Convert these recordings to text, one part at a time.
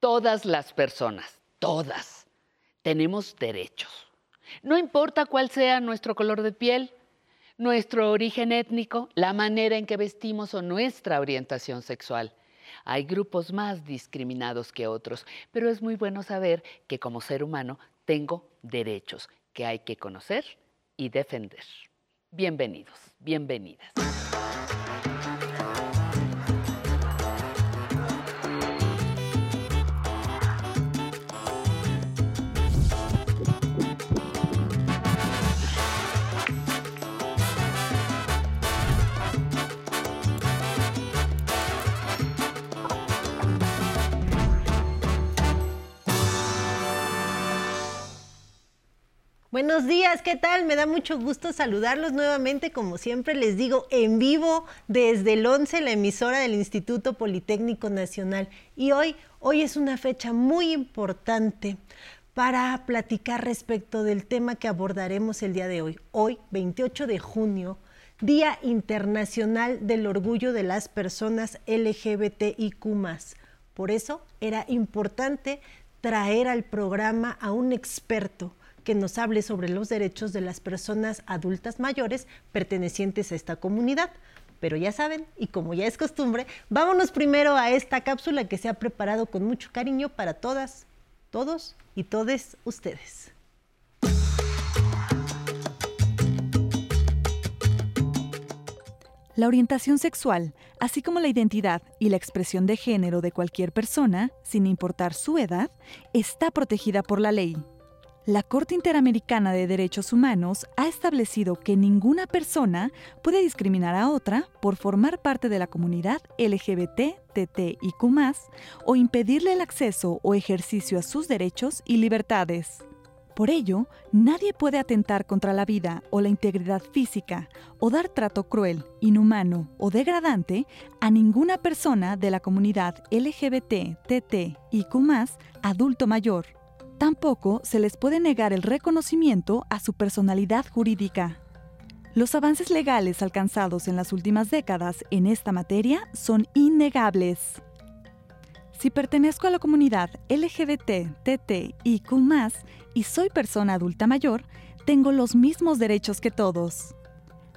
Todas las personas, todas, tenemos derechos. No importa cuál sea nuestro color de piel, nuestro origen étnico, la manera en que vestimos o nuestra orientación sexual. Hay grupos más discriminados que otros, pero es muy bueno saber que como ser humano tengo derechos que hay que conocer y defender. Bienvenidos, bienvenidas. Buenos días, ¿qué tal? Me da mucho gusto saludarlos nuevamente, como siempre les digo, en vivo desde el 11, la emisora del Instituto Politécnico Nacional. Y hoy, hoy es una fecha muy importante para platicar respecto del tema que abordaremos el día de hoy. Hoy, 28 de junio, Día Internacional del Orgullo de las Personas LGBTIQ. Por eso era importante traer al programa a un experto que nos hable sobre los derechos de las personas adultas mayores pertenecientes a esta comunidad. Pero ya saben, y como ya es costumbre, vámonos primero a esta cápsula que se ha preparado con mucho cariño para todas, todos y todes ustedes. La orientación sexual, así como la identidad y la expresión de género de cualquier persona, sin importar su edad, está protegida por la ley. La Corte Interamericana de Derechos Humanos ha establecido que ninguna persona puede discriminar a otra por formar parte de la comunidad LGBT, TTIQ, o impedirle el acceso o ejercicio a sus derechos y libertades. Por ello, nadie puede atentar contra la vida o la integridad física o dar trato cruel, inhumano o degradante a ninguna persona de la comunidad LGBT, TTIQ, adulto mayor Tampoco se les puede negar el reconocimiento a su personalidad jurídica. Los avances legales alcanzados en las últimas décadas en esta materia son innegables. Si pertenezco a la comunidad LGBT, TT y Q+, y soy persona adulta mayor, tengo los mismos derechos que todos.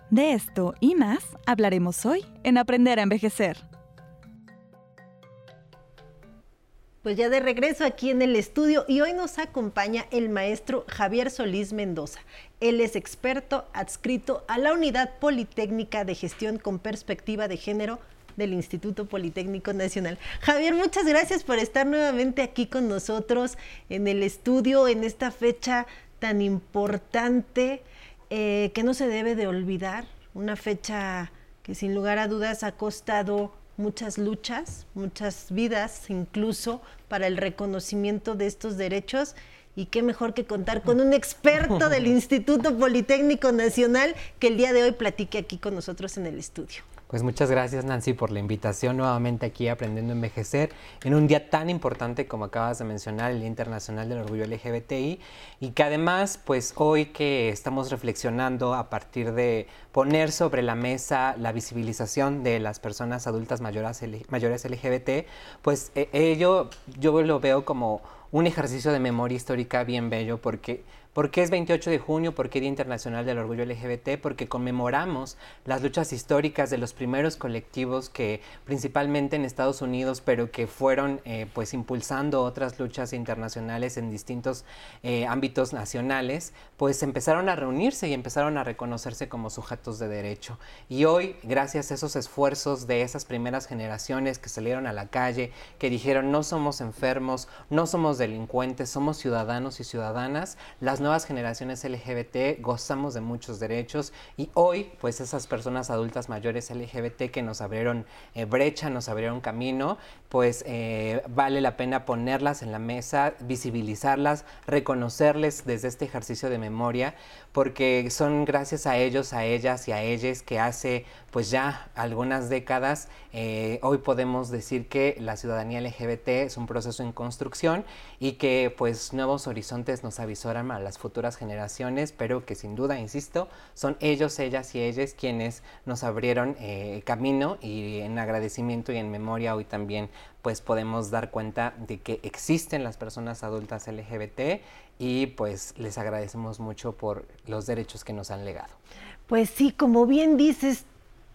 De esto y más hablaremos hoy en Aprender a Envejecer. Pues ya de regreso aquí en el estudio y hoy nos acompaña el maestro Javier Solís Mendoza. Él es experto adscrito a la Unidad Politécnica de Gestión con Perspectiva de Género del Instituto Politécnico Nacional. Javier, muchas gracias por estar nuevamente aquí con nosotros en el estudio en esta fecha tan importante eh, que no se debe de olvidar, una fecha que sin lugar a dudas ha costado muchas luchas, muchas vidas incluso para el reconocimiento de estos derechos y qué mejor que contar con un experto del Instituto Politécnico Nacional que el día de hoy platique aquí con nosotros en el estudio. Pues muchas gracias Nancy por la invitación nuevamente aquí Aprendiendo a Envejecer en un día tan importante como acabas de mencionar, el Día Internacional del Orgullo LGBTI y que además pues hoy que estamos reflexionando a partir de poner sobre la mesa la visibilización de las personas adultas mayores, mayores LGBT, pues eh, ello yo lo veo como un ejercicio de memoria histórica bien bello porque ¿Por qué es 28 de junio? ¿Por qué Día Internacional del Orgullo LGBT? Porque conmemoramos las luchas históricas de los primeros colectivos que principalmente en Estados Unidos, pero que fueron eh, pues impulsando otras luchas internacionales en distintos eh, ámbitos nacionales, pues empezaron a reunirse y empezaron a reconocerse como sujetos de derecho. Y hoy, gracias a esos esfuerzos de esas primeras generaciones que salieron a la calle, que dijeron no somos enfermos, no somos delincuentes, somos ciudadanos y ciudadanas, las nuevas generaciones LGBT gozamos de muchos derechos y hoy pues esas personas adultas mayores LGBT que nos abrieron eh, brecha, nos abrieron camino, pues eh, vale la pena ponerlas en la mesa, visibilizarlas, reconocerles desde este ejercicio de memoria, porque son gracias a ellos, a ellas y a ellas que hace pues ya algunas décadas eh, hoy podemos decir que la ciudadanía LGBT es un proceso en construcción y que pues nuevos horizontes nos avisoran a las futuras generaciones, pero que sin duda, insisto, son ellos, ellas y ellas quienes nos abrieron eh, camino y en agradecimiento y en memoria hoy también pues podemos dar cuenta de que existen las personas adultas LGBT y pues les agradecemos mucho por los derechos que nos han legado. Pues sí, como bien dices,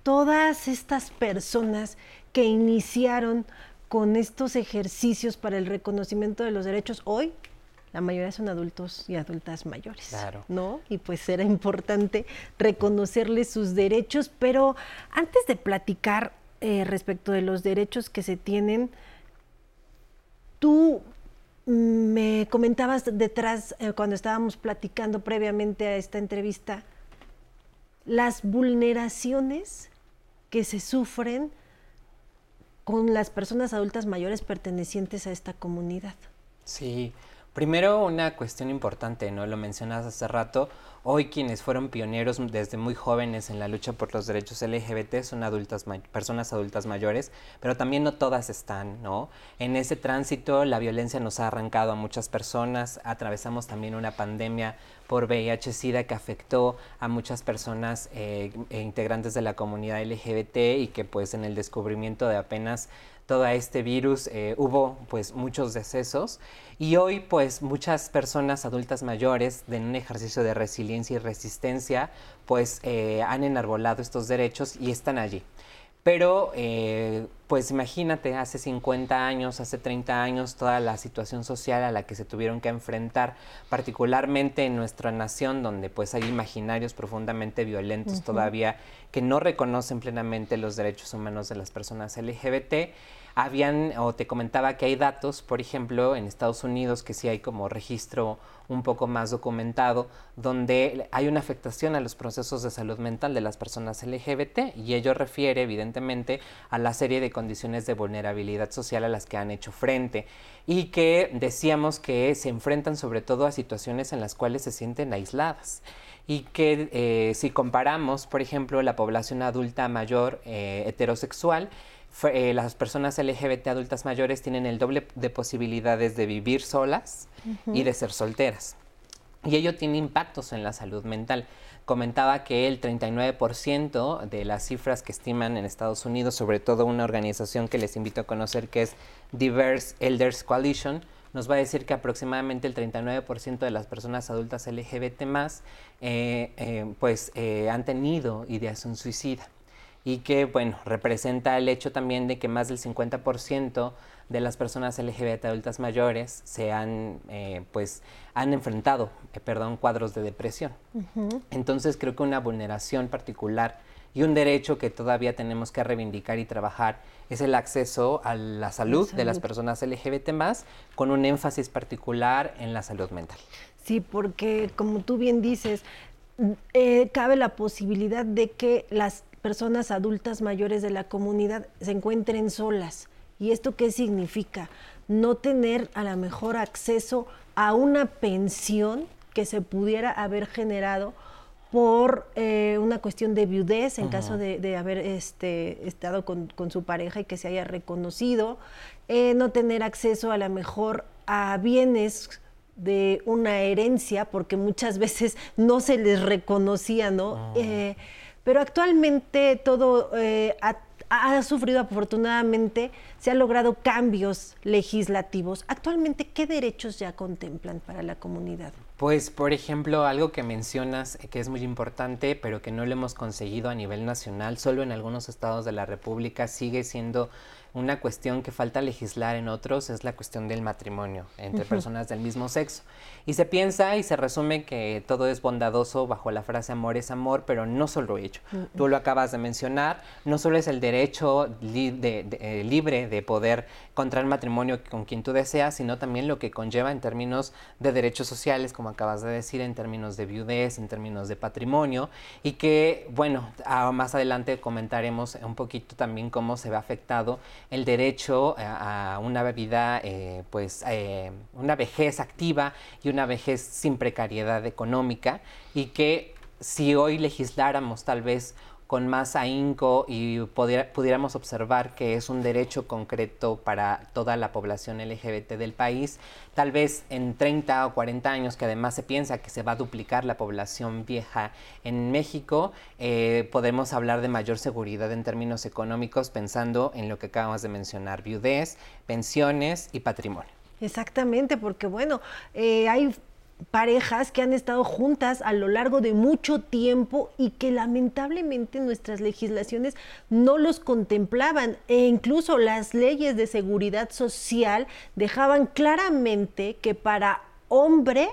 todas estas personas que iniciaron con estos ejercicios para el reconocimiento de los derechos hoy la mayoría son adultos y adultas mayores, claro. ¿no? Y pues era importante reconocerles sus derechos, pero antes de platicar eh, respecto de los derechos que se tienen, tú me comentabas detrás, eh, cuando estábamos platicando previamente a esta entrevista, las vulneraciones que se sufren con las personas adultas mayores pertenecientes a esta comunidad. Sí, primero una cuestión importante, ¿no? Lo mencionas hace rato, hoy quienes fueron pioneros desde muy jóvenes en la lucha por los derechos LGBT son adultas, personas adultas mayores, pero también no todas están, ¿no? En ese tránsito la violencia nos ha arrancado a muchas personas, atravesamos también una pandemia por VIH-Sida que afectó a muchas personas eh, e integrantes de la comunidad LGBT y que pues en el descubrimiento de apenas todo este virus eh, hubo pues muchos decesos y hoy pues muchas personas adultas mayores en un ejercicio de resiliencia y resistencia pues eh, han enarbolado estos derechos y están allí. Pero, eh, pues imagínate, hace 50 años, hace 30 años, toda la situación social a la que se tuvieron que enfrentar, particularmente en nuestra nación, donde pues hay imaginarios profundamente violentos todavía que no reconocen plenamente los derechos humanos de las personas LGBT habían, o te comentaba que hay datos, por ejemplo, en Estados Unidos, que sí hay como registro un poco más documentado, donde hay una afectación a los procesos de salud mental de las personas LGBT y ello refiere evidentemente a la serie de condiciones de vulnerabilidad social a las que han hecho frente y que decíamos que se enfrentan sobre todo a situaciones en las cuales se sienten aisladas y que eh, si comparamos, por ejemplo, la población adulta mayor eh, heterosexual, eh, las personas LGBT adultas mayores tienen el doble de posibilidades de vivir solas y de ser solteras. Y ello tiene impactos en la salud mental. Comentaba que el 39% de las cifras que estiman en Estados Unidos, sobre todo una organización que les invito a conocer que es Diverse Elders Coalition, nos va a decir que aproximadamente el 39% de las personas adultas LGBT más eh, eh, pues han tenido ideación suicida y que, bueno, representa el hecho también de que más del 50% de las personas LGBT adultas mayores se han, eh, pues, han enfrentado, eh, perdón, cuadros de depresión. Entonces creo que una vulneración particular y un derecho que todavía tenemos que reivindicar y trabajar es el acceso a la salud, de las personas LGBT más, con un énfasis particular en la salud mental. Sí, porque como tú bien dices, eh, cabe la posibilidad de que las personas adultas mayores de la comunidad se encuentren solas. ¿Y esto qué significa? No tener a lo mejor acceso a una pensión que se pudiera haber generado por eh, una cuestión de viudez en caso de, haber este, estado con, su pareja y que se haya reconocido, eh, no tener acceso a lo mejor a bienes de una herencia porque muchas veces no se les reconocía, ¿no? Ah. Eh, pero actualmente todo eh, ha, sufrido afortunadamente, se han logrado cambios legislativos. Actualmente, ¿qué derechos ya contemplan para la comunidad? Pues, por ejemplo, algo que mencionas eh, que es muy importante, pero que no lo hemos conseguido a nivel nacional, solo en algunos estados de la República sigue siendo una cuestión que falta legislar en otros es la cuestión del matrimonio entre personas del mismo sexo. Y se piensa y se resume que todo es bondadoso bajo la frase amor es amor, pero no solo ello. Tú lo acabas de mencionar, no solo es el derecho eh, libre de poder contraer matrimonio con quien tú deseas, sino también lo que conlleva en términos de derechos sociales, como acabas de decir, en términos de viudez, en términos de patrimonio, y que, bueno, más adelante comentaremos un poquito también cómo se ve afectado el derecho a, una vida, eh, pues, eh, una vejez activa y una vejez sin precariedad económica y que si hoy legisláramos tal vez con más ahínco y pudiéramos observar que es un derecho concreto para toda la población LGBT del país, tal vez en 30 o 40 años, que además se piensa que se va a duplicar la población vieja en México, eh, podemos hablar de mayor seguridad en términos económicos pensando en lo que acabamos de mencionar, viudez, pensiones y patrimonio. Exactamente, porque bueno, eh, hay parejas que han estado juntas a lo largo de mucho tiempo y que lamentablemente nuestras legislaciones no los contemplaban e incluso las leyes de seguridad social dejaban claramente que para hombre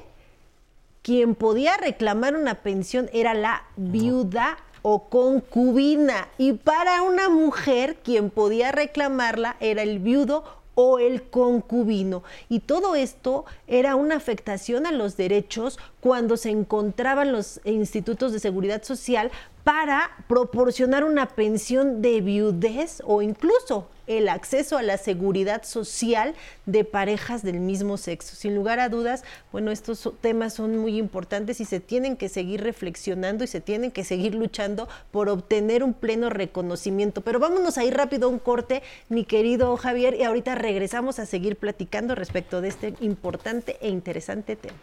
quien podía reclamar una pensión era la viuda o concubina. Y para una mujer quien podía reclamarla era el viudo o el concubino. Y todo esto era una afectación a los derechos cuando se encontraban los institutos de seguridad social para proporcionar una pensión de viudez o incluso el acceso a la seguridad social de parejas del mismo sexo. Sin lugar a dudas, bueno, estos temas son muy importantes y se tienen que seguir reflexionando y se tienen que seguir luchando por obtener un pleno reconocimiento. Pero vámonos a ir rápido a un corte, mi querido Javier, y ahorita regresamos a seguir platicando respecto de este importante e interesante tema.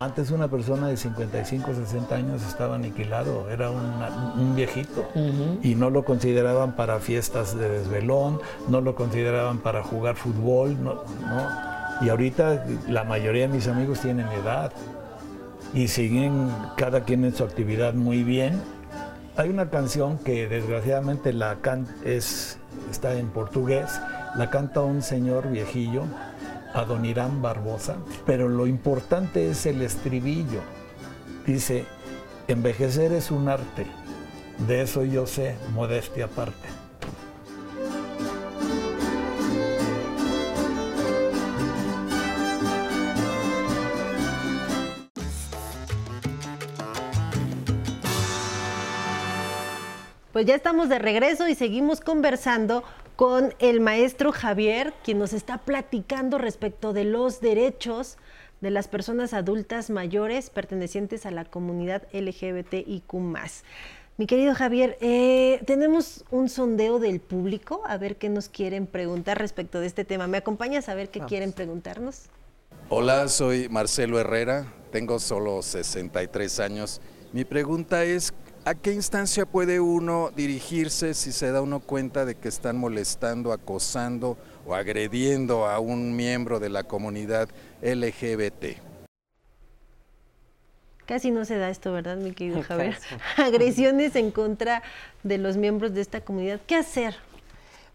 Antes una persona de 55, 60 años estaba aniquilado, era un viejito. Y no lo consideraban para fiestas de desvelón, no lo consideraban para jugar fútbol, no, Y ahorita la mayoría de mis amigos tienen edad y siguen cada quien en su actividad muy bien. Hay una canción que desgraciadamente la can es, está en portugués, la canta un señor viejillo Adonirán Barbosa, pero lo importante es el estribillo. Dice, envejecer es un arte, de eso yo sé, modestia aparte. Pues ya estamos de regreso y seguimos conversando con el maestro Javier, quien nos está platicando respecto de los derechos de las personas adultas mayores pertenecientes a la comunidad LGBTIQ. Mi querido Javier, eh, tenemos un sondeo del público, a ver qué nos quieren preguntar respecto de este tema. ¿Me acompañas a ver qué quieren preguntarnos? Hola, soy Marcelo Herrera, tengo solo 63 años. Mi pregunta es, ¿A qué instancia puede uno dirigirse si se da uno cuenta de que están molestando, acosando o agrediendo a un miembro de la comunidad LGBT? Casi no se da esto, ¿verdad, mi querido Javier? Agresiones en contra de los miembros de esta comunidad. ¿Qué hacer?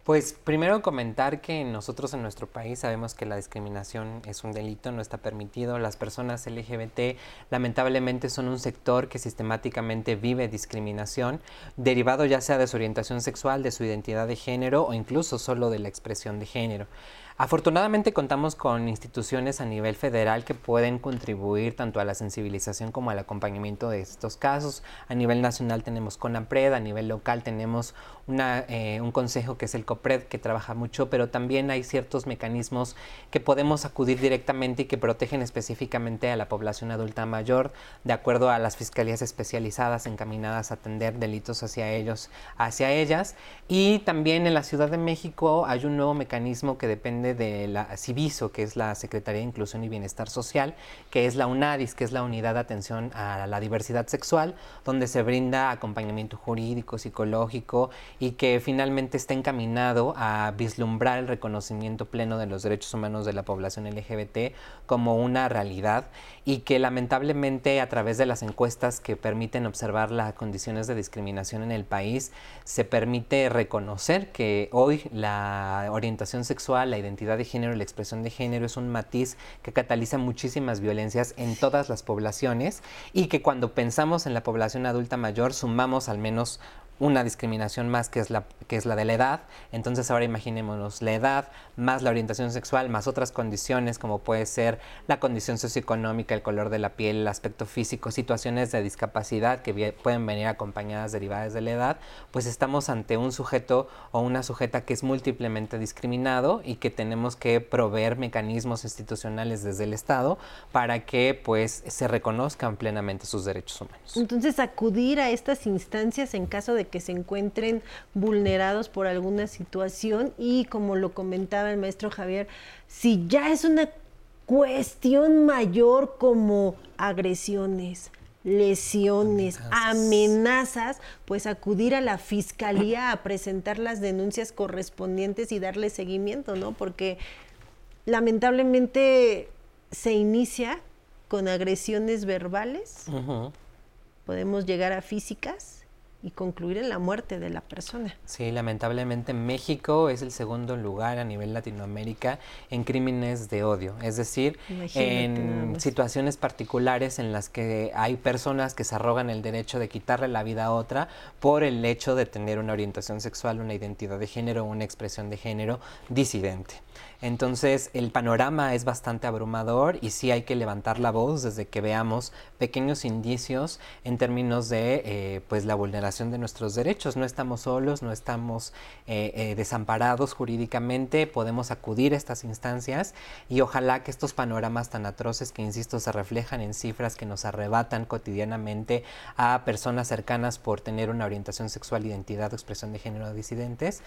Pues primero comentar que nosotros en nuestro país sabemos que la discriminación es un delito, no está permitido. Las personas LGBT lamentablemente son un sector que sistemáticamente vive discriminación, derivado ya sea de su orientación sexual, de su identidad de género o incluso solo de la expresión de género. Afortunadamente contamos con instituciones a nivel federal que pueden contribuir tanto a la sensibilización como al acompañamiento de estos casos. A nivel nacional tenemos CONAPRED, a nivel local tenemos eh, un consejo que es el COPRED que trabaja mucho, pero también hay ciertos mecanismos que podemos acudir directamente y que protegen específicamente a la población adulta mayor de acuerdo a las fiscalías especializadas encaminadas a atender delitos hacia ellos, hacia ellas. Y también en la Ciudad de México hay un nuevo mecanismo que de la CIVISO, que es la Secretaría de Inclusión y Bienestar Social, que es la UNADIS, que es la Unidad de Atención a la Diversidad Sexual, donde se brinda acompañamiento jurídico, psicológico y que finalmente está encaminado a vislumbrar el reconocimiento pleno de los derechos humanos de la población LGBT como una realidad y que lamentablemente a través de las encuestas que permiten observar las condiciones de discriminación en el país, se permite reconocer que hoy la orientación sexual, la identidad de género la expresión de género es un matiz que cataliza muchísimas violencias en todas las poblaciones y que cuando pensamos en la población adulta mayor sumamos al menos una discriminación más que es la que es la de la edad. Entonces ahora imaginémonos la edad más la orientación sexual más otras condiciones como puede ser la condición socioeconómica, el color de la piel, el aspecto físico, situaciones de discapacidad que pueden venir acompañadas derivadas de la edad, pues estamos ante un sujeto o una sujeta que es múltiplemente discriminado y que tenemos que proveer mecanismos institucionales desde el Estado para que pues se reconozcan plenamente sus derechos humanos. Entonces acudir a estas instancias en caso de de que se encuentren vulnerados por alguna situación y como lo comentaba el maestro Javier, si ya es una cuestión mayor como agresiones, lesiones, amenazas. pues acudir a la fiscalía a presentar las denuncias correspondientes y darle seguimiento, ¿no? Porque lamentablemente se inicia con agresiones verbales, podemos llegar a físicas y concluir en la muerte de la persona. Sí, lamentablemente México es el segundo lugar a nivel Latinoamérica en crímenes de odio, es decir, en situaciones particulares en las que hay personas que se arrogan el derecho de quitarle la vida a otra por el hecho de tener una orientación sexual, una identidad de género, una expresión de género disidente. Entonces el panorama es bastante abrumador y sí hay que levantar la voz desde que veamos pequeños indicios en términos de eh, pues la vulneración de nuestros derechos. No estamos solos, no estamos eh, eh, desamparados jurídicamente, podemos acudir a estas instancias y ojalá que estos panoramas tan atroces que insisto se reflejan en cifras que nos arrebatan cotidianamente a personas cercanas por tener una orientación sexual, identidad o expresión de género disidentes,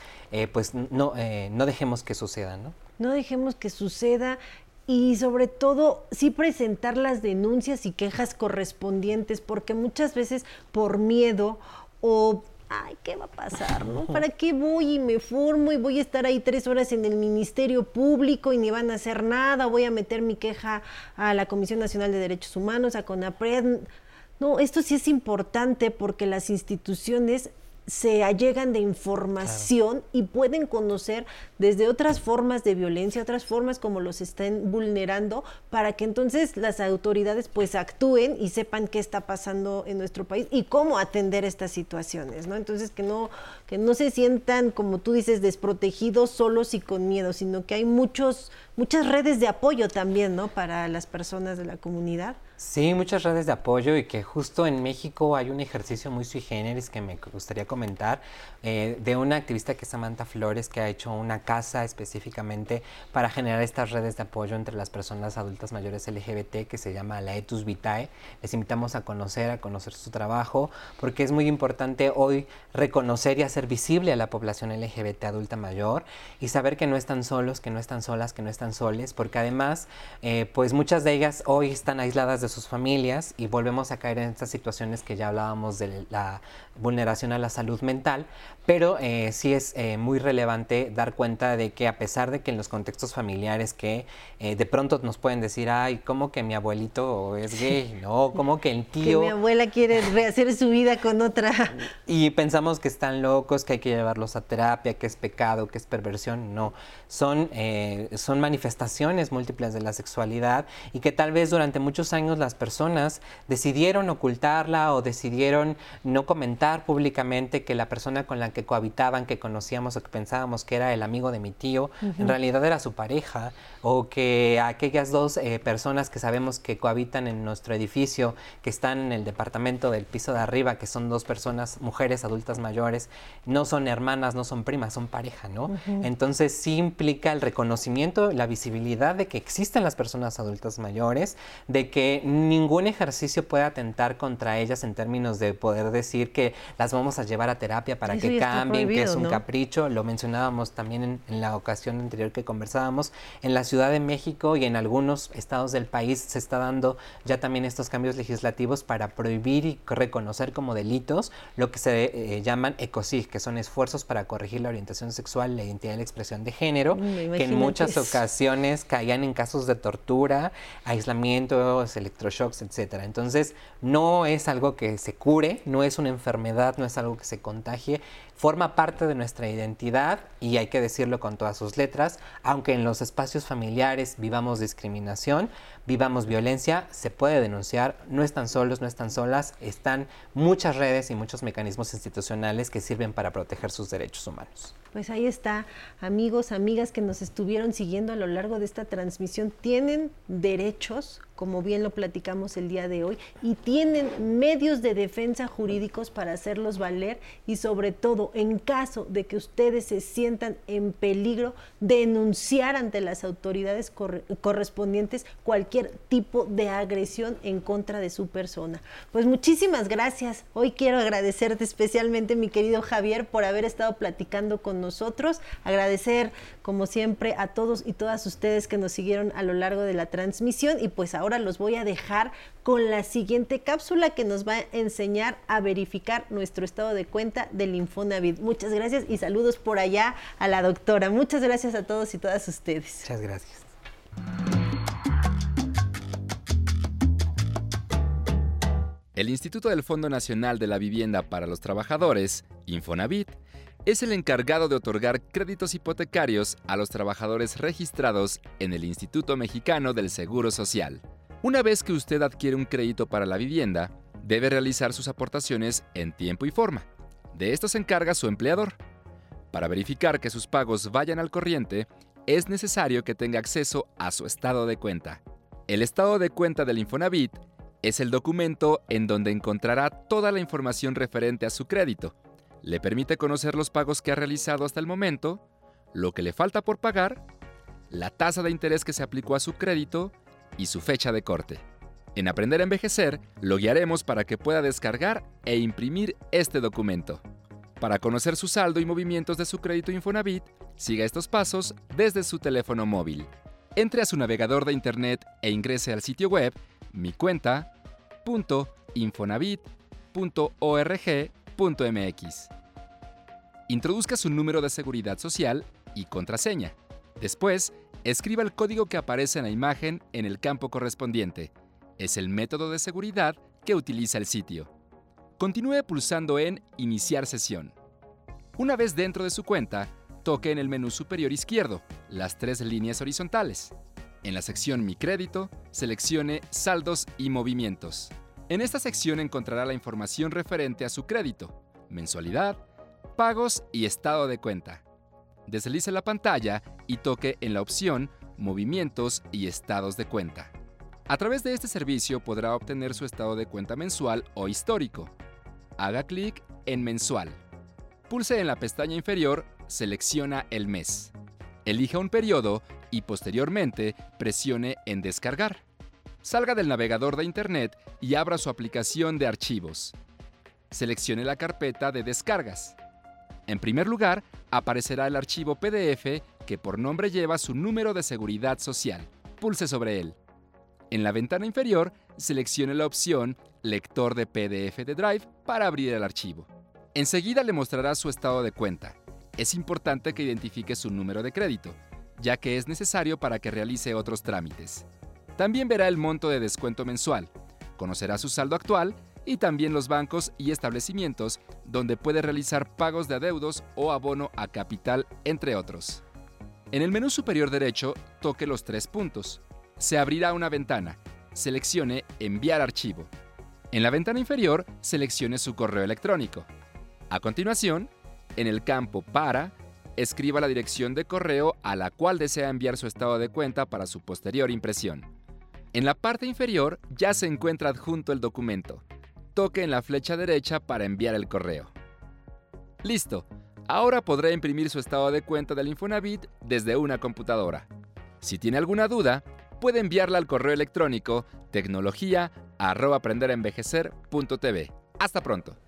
pues no, no dejemos que suceda, ¿no? No dejemos que suceda y sobre todo sí presentar las denuncias y quejas correspondientes, porque muchas veces por miedo o ay, ¿qué va a pasar? ¿no? ¿Para qué voy y me formo y voy a estar ahí tres horas en el Ministerio Público y ni van a hacer nada? Voy a meter mi queja a la Comisión Nacional de Derechos Humanos, a CONAPRED. No, esto sí es importante porque las instituciones se allegan de información y pueden conocer desde otras formas de violencia, otras formas como los estén vulnerando, para que entonces las autoridades pues actúen y sepan qué está pasando en nuestro país y cómo atender estas situaciones, ¿no? Entonces que no, que no se sientan, como tú dices, desprotegidos, solos y con miedo, sino que hay muchos, muchas redes de apoyo también, ¿no? Para las personas de la comunidad. Sí, muchas redes de apoyo y que justo en México hay un ejercicio muy sui generis que me gustaría comentar eh, de una activista que es Samantha Flores que ha hecho una casa específicamente para generar estas redes de apoyo entre las personas adultas mayores LGBT que se llama la Etus Vitae. Les invitamos a conocer, a conocer su trabajo porque es muy importante hoy reconocer y hacer visible a la población LGBT adulta mayor y saber que no están solos, que no están solas, que no están soles porque además eh, pues muchas de ellas hoy están aisladas de sus familias y volvemos a caer en estas situaciones que ya hablábamos de la vulneración a la salud mental, pero eh, sí es eh, muy relevante dar cuenta de que a pesar de que en los contextos familiares que eh, de pronto nos pueden decir, ay, ¿cómo que mi abuelito es gay? No, ¿cómo que el tío... Que mi abuela quiere rehacer su vida con otra... Y pensamos que están locos, que hay que llevarlos a terapia, que es pecado, que es perversión. No, son, son manifestaciones múltiples de la sexualidad y que tal vez durante muchos años las personas decidieron ocultarla o decidieron no comentar públicamente que la persona con la que cohabitaban, que conocíamos o que pensábamos que era el amigo de mi tío, en realidad era su pareja, o que aquellas dos eh, personas que sabemos que cohabitan en nuestro edificio, que están en el departamento del piso de arriba, que son dos personas, mujeres adultas mayores, no son hermanas, no son primas, son pareja, ¿no? Entonces sí implica el reconocimiento, la visibilidad de que existen las personas adultas mayores, de que ningún ejercicio puede atentar contra ellas en términos de poder decir que las vamos a llevar a terapia para que cambien, que es un capricho. Lo mencionábamos también en, en, la ocasión anterior que conversábamos. En la Ciudad de México y en algunos estados del país se está dando ya también estos cambios legislativos para prohibir y reconocer como delitos lo que se eh, llaman ECOSIG, que son esfuerzos para corregir la orientación sexual, la identidad y la expresión de género, que en muchas ocasiones caían en casos de tortura, aislamiento, electroshocks, etcétera. Entonces, no es algo que se cure, no es una enfermedad, no es algo que se contagie, forma parte de nuestra identidad y hay que decirlo con todas sus letras, aunque en los espacios familiares vivamos discriminación, vivamos violencia, se puede denunciar, no están solos, no están solas, están muchas redes y muchos mecanismos institucionales que sirven para proteger sus derechos humanos. Pues ahí está, amigos, amigas que nos estuvieron siguiendo a lo largo de esta transmisión, tienen derechos como bien lo platicamos el día de hoy, y tienen medios de defensa jurídicos para hacerlos valer y sobre todo en caso de que ustedes se sientan en peligro, denunciar ante las autoridades correspondientes cualquier tipo de agresión en contra de su persona. Pues muchísimas gracias. Hoy quiero agradecerte especialmente, mi querido Javier, por haber estado platicando con nosotros. Agradecer, como siempre, a todos y todas ustedes que nos siguieron a lo largo de la transmisión y pues ahora los voy a dejar con la siguiente cápsula que nos va a enseñar a verificar nuestro estado de cuenta del Infonavit. Muchas gracias y saludos por allá a la doctora. Muchas gracias a todos y todas ustedes. Muchas gracias. El Instituto del Fondo Nacional de la Vivienda para los Trabajadores, Infonavit, es el encargado de otorgar créditos hipotecarios a los trabajadores registrados en el Instituto Mexicano del Seguro Social. Una vez que usted adquiere un crédito para la vivienda, debe realizar sus aportaciones en tiempo y forma. De esto se encarga su empleador. Para verificar que sus pagos vayan al corriente, es necesario que tenga acceso a su estado de cuenta. El estado de cuenta del Infonavit es el documento en donde encontrará toda la información referente a su crédito, le permite conocer los pagos que ha realizado hasta el momento, lo que le falta por pagar, la tasa de interés que se aplicó a su crédito y su fecha de corte. En Aprender a Envejecer lo guiaremos para que pueda descargar e imprimir este documento. Para conocer su saldo y movimientos de su crédito Infonavit, siga estos pasos desde su teléfono móvil. Entre a su navegador de internet e ingrese al sitio web Introduzca su número de seguridad social y contraseña. Después, escriba el código que aparece en la imagen en el campo correspondiente. Es el método de seguridad que utiliza el sitio. Continúe pulsando en Iniciar sesión. Una vez dentro de su cuenta, toque en el menú superior izquierdo las tres líneas horizontales. En la sección Mi crédito, seleccione Saldos y movimientos. En esta sección encontrará la información referente a su crédito, mensualidad, Pagos y estado de cuenta. Deslice la pantalla y toque en la opción Movimientos y estados de cuenta. A través de este servicio podrá obtener su estado de cuenta mensual o histórico. Haga clic en Mensual. Pulse en la pestaña inferior Selecciona el mes. Elija un periodo y posteriormente presione en Descargar. Salga del navegador de Internet y abra su aplicación de archivos. Seleccione la carpeta de descargas. En primer lugar, aparecerá el archivo PDF que por nombre lleva su número de seguridad social. Pulse sobre él. En la ventana inferior, seleccione la opción Lector de PDF de Drive para abrir el archivo. Enseguida le mostrará su estado de cuenta. Es importante que identifique su número de crédito, ya que es necesario para que realice otros trámites. También verá el monto de descuento mensual, conocerá su saldo actual y también los bancos y establecimientos donde puede realizar pagos de adeudos o abono a capital, entre otros. En el menú superior derecho, toque los tres puntos. Se abrirá una ventana. Seleccione Enviar archivo. En la ventana inferior, seleccione su correo electrónico. A continuación, en el campo Para, escriba la dirección de correo a la cual desea enviar su estado de cuenta para su posterior impresión. En la parte inferior ya se encuentra adjunto el documento toque en la flecha derecha para enviar el correo. Listo, ahora podrá imprimir su estado de cuenta del Infonavit desde una computadora. Si tiene alguna duda, puede enviarla al correo electrónico tecnología@aprenderenvejecer.tv. Hasta pronto.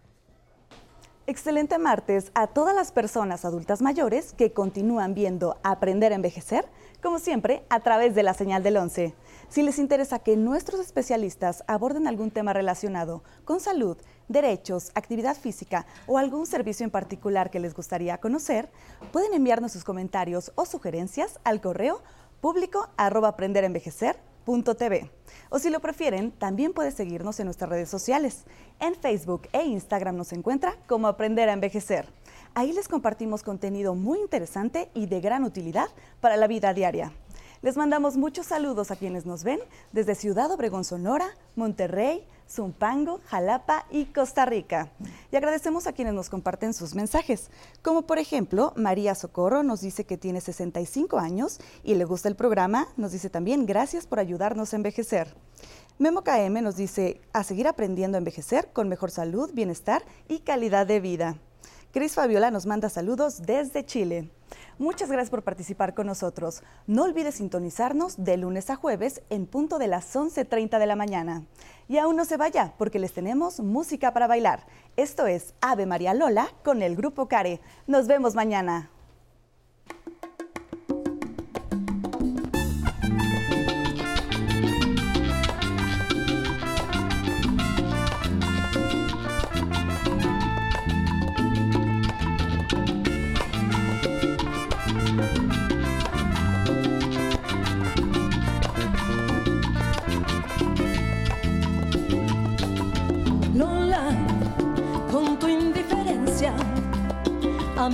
Excelente martes a todas las personas adultas mayores que continúan viendo Aprender a Envejecer, como siempre, a través de la señal del 11. Si les interesa que nuestros especialistas aborden algún tema relacionado con salud, derechos, actividad física o algún servicio en particular que les gustaría conocer, pueden enviarnos sus comentarios o sugerencias al correo público O si lo prefieren, también puede seguirnos en nuestras redes sociales. En Facebook e Instagram nos encuentra como Aprender a Envejecer. Ahí les compartimos contenido muy interesante y de gran utilidad para la vida diaria. Les mandamos muchos saludos a quienes nos ven desde Ciudad Obregón, Sonora, Monterrey, Zumpango, Jalapa y Costa Rica. Y agradecemos a quienes nos comparten sus mensajes, como por ejemplo María Socorro nos dice que tiene 65 años y le gusta el programa, nos dice también gracias por ayudarnos a envejecer. Memo KM nos dice a seguir aprendiendo a envejecer con mejor salud, bienestar y calidad de vida. Cris Fabiola nos manda saludos desde Chile. Muchas gracias por participar con nosotros. No olvides sintonizarnos de lunes a jueves en punto de las 11.30 de la mañana. Y aún no se vaya porque les tenemos música para bailar. Esto es Ave María Lola con el Grupo Care. Nos vemos mañana.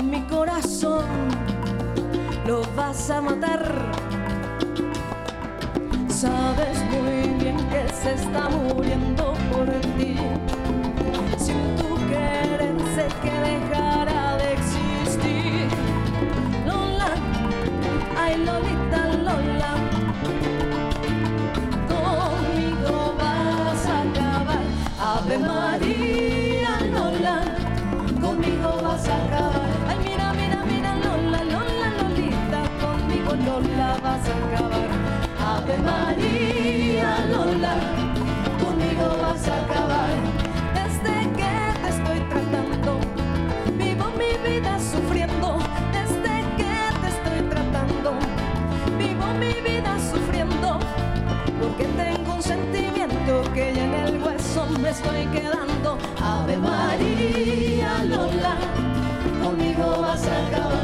Mi corazón lo vas a matar. Sabes muy bien que se está muriendo por ti. Sin tu querer sé que dejará estoy quedando. Ave María Lola, conmigo vas a acabar.